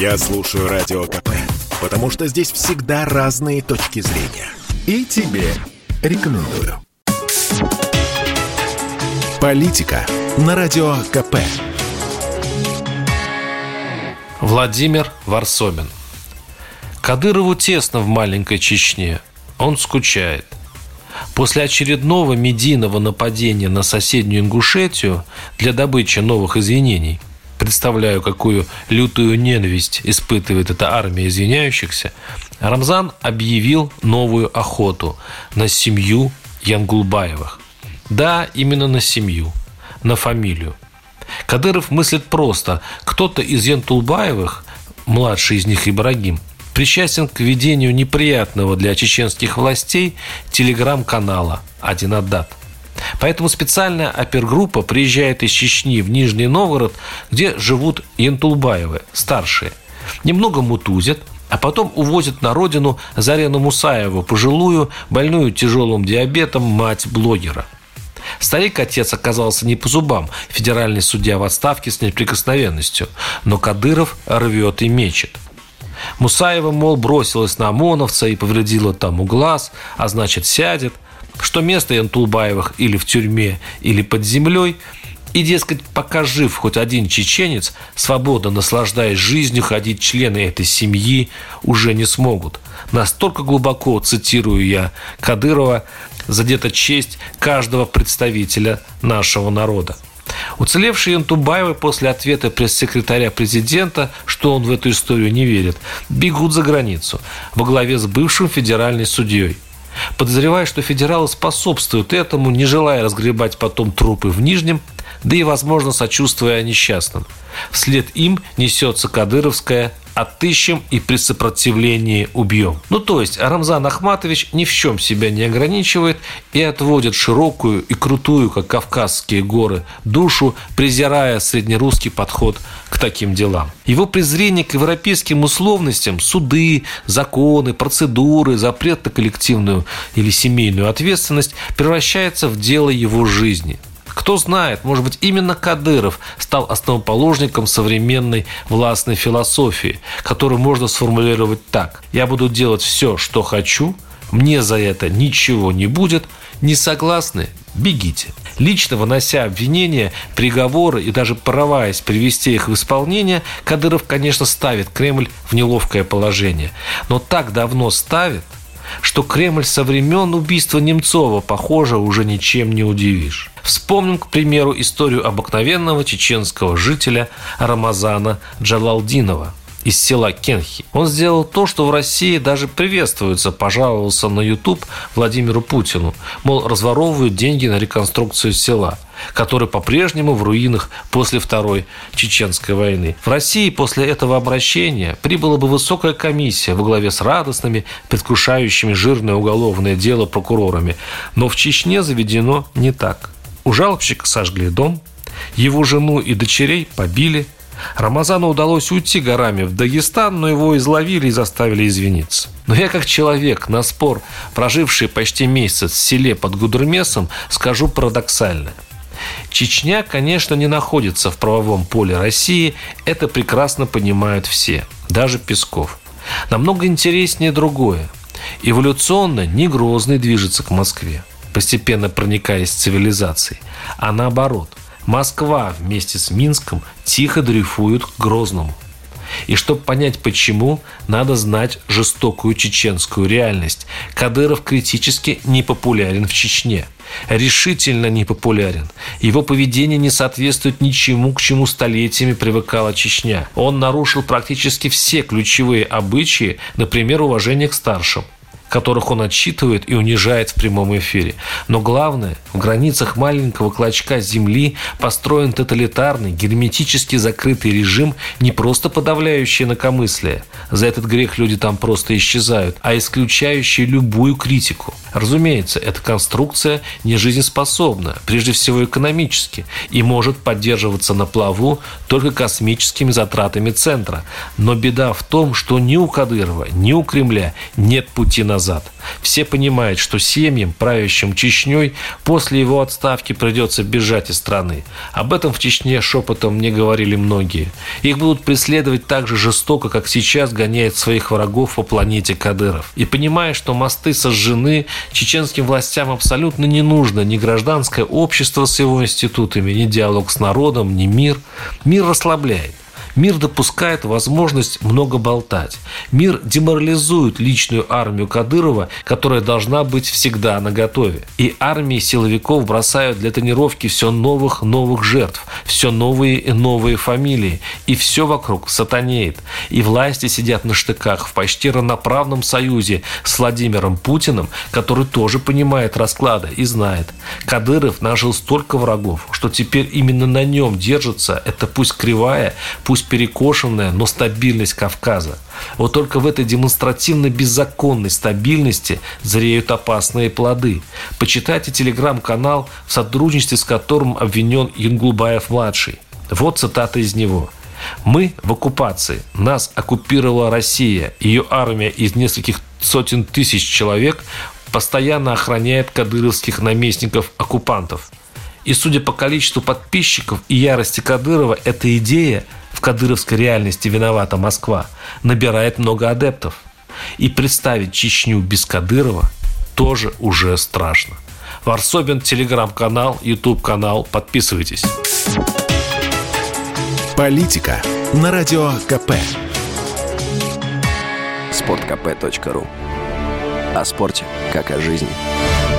Я слушаю Радио КП, потому что здесь всегда разные точки зрения. И тебе рекомендую. Политика на Радио КП. Владимир Варсобин. Кадырову тесно в маленькой Чечне. Он скучает. После очередного медийного нападения на соседнюю Ингушетию для добычи новых извинений представляю, какую лютую ненависть испытывает эта армия извиняющихся, Рамзан объявил новую охоту на семью Янгулбаевых. Да, именно на семью, на фамилию. Кадыров мыслит просто. Кто-то из Янтулбаевых, младший из них Ибрагим, причастен к ведению неприятного для чеченских властей телеграм-канала «Один отдат». Поэтому специальная опергруппа приезжает из Чечни в Нижний Новгород, где живут Янтулбаевы, старшие. Немного мутузят, а потом увозят на родину Зарину Мусаеву, пожилую, больную тяжелым диабетом, мать блогера – Старик-отец оказался не по зубам, федеральный судья в отставке с неприкосновенностью, но Кадыров рвет и мечет. Мусаева, мол, бросилась на ОМОНовца и повредила тому глаз, а значит сядет, что место Янтулбаевых или в тюрьме, или под землей, и, дескать, пока жив хоть один чеченец, свободно наслаждаясь жизнью, ходить члены этой семьи уже не смогут. Настолько глубоко, цитирую я, Кадырова, задета честь каждого представителя нашего народа. Уцелевшие Янтубаевы после ответа пресс-секретаря президента, что он в эту историю не верит, бегут за границу во главе с бывшим федеральным судьей. Подозревая, что федералы способствуют этому, не желая разгребать потом трупы в Нижнем, да и, возможно, сочувствуя несчастным. Вслед им несется кадыровская отыщем и при сопротивлении убьем. Ну, то есть Рамзан Ахматович ни в чем себя не ограничивает и отводит широкую и крутую, как Кавказские горы, душу, презирая среднерусский подход к таким делам. Его презрение к европейским условностям, суды, законы, процедуры, запрет на коллективную или семейную ответственность превращается в дело его жизни – кто знает, может быть, именно Кадыров стал основоположником современной властной философии, которую можно сформулировать так. Я буду делать все, что хочу, мне за это ничего не будет, не согласны, бегите. Лично вынося обвинения, приговоры и даже порываясь привести их в исполнение, Кадыров, конечно, ставит Кремль в неловкое положение. Но так давно ставит, что Кремль со времен убийства Немцова, похоже, уже ничем не удивишь. Вспомним, к примеру, историю обыкновенного чеченского жителя Рамазана Джалалдинова – из села Кенхи. Он сделал то, что в России даже приветствуется, пожаловался на YouTube Владимиру Путину. Мол, разворовывают деньги на реконструкцию села который по-прежнему в руинах после Второй Чеченской войны. В России после этого обращения прибыла бы высокая комиссия во главе с радостными, предвкушающими жирное уголовное дело прокурорами. Но в Чечне заведено не так. У жалобщика сожгли дом, его жену и дочерей побили – Рамазану удалось уйти горами в Дагестан, но его изловили и заставили извиниться. Но я как человек, на спор, проживший почти месяц в селе под Гудермесом, скажу парадоксальное. Чечня, конечно, не находится в правовом поле России, это прекрасно понимают все, даже Песков. Намного интереснее другое. Эволюционно не Грозный движется к Москве, постепенно проникаясь в цивилизацией, а наоборот – Москва вместе с Минском тихо дрейфуют к Грозному. И чтобы понять почему, надо знать жестокую чеченскую реальность. Кадыров критически непопулярен в Чечне. Решительно непопулярен. Его поведение не соответствует ничему, к чему столетиями привыкала Чечня. Он нарушил практически все ключевые обычаи, например, уважение к старшим которых он отчитывает и унижает в прямом эфире. Но главное, в границах маленького клочка земли построен тоталитарный, герметически закрытый режим, не просто подавляющий инакомыслие. За этот грех люди там просто исчезают, а исключающий любую критику. Разумеется, эта конструкция не жизнеспособна, прежде всего экономически, и может поддерживаться на плаву только космическими затратами центра. Но беда в том, что ни у Кадырова, ни у Кремля нет пути назад назад. Все понимают, что семьям, правящим Чечней, после его отставки придется бежать из страны. Об этом в Чечне шепотом мне говорили многие. Их будут преследовать так же жестоко, как сейчас гоняет своих врагов по планете Кадыров. И понимая, что мосты сожжены, чеченским властям абсолютно не нужно ни гражданское общество с его институтами, ни диалог с народом, ни мир. Мир расслабляет. Мир допускает возможность много болтать. Мир деморализует личную армию Кадырова, которая должна быть всегда на готове. И армии силовиков бросают для тренировки все новых новых жертв, все новые и новые фамилии. И все вокруг сатанеет. И власти сидят на штыках в почти равноправном союзе с Владимиром Путиным, который тоже понимает расклады и знает. Кадыров нажил столько врагов, что теперь именно на нем держится эта пусть кривая, пусть перекошенная, но стабильность Кавказа. Вот только в этой демонстративно беззаконной стабильности зреют опасные плоды. Почитайте телеграм-канал, в сотрудничестве с которым обвинен Юнгулбаев-младший. Вот цитата из него. Мы в оккупации. Нас оккупировала Россия. Ее армия из нескольких сотен тысяч человек постоянно охраняет кадыровских наместников-оккупантов. И судя по количеству подписчиков и ярости Кадырова, эта идея в кадыровской реальности виновата Москва, набирает много адептов. И представить Чечню без Кадырова тоже уже страшно. Варсобин, телеграм-канал, YouTube-канал. Подписывайтесь. Политика на Радио КП. Спорткп.ру О спорте, как о жизни.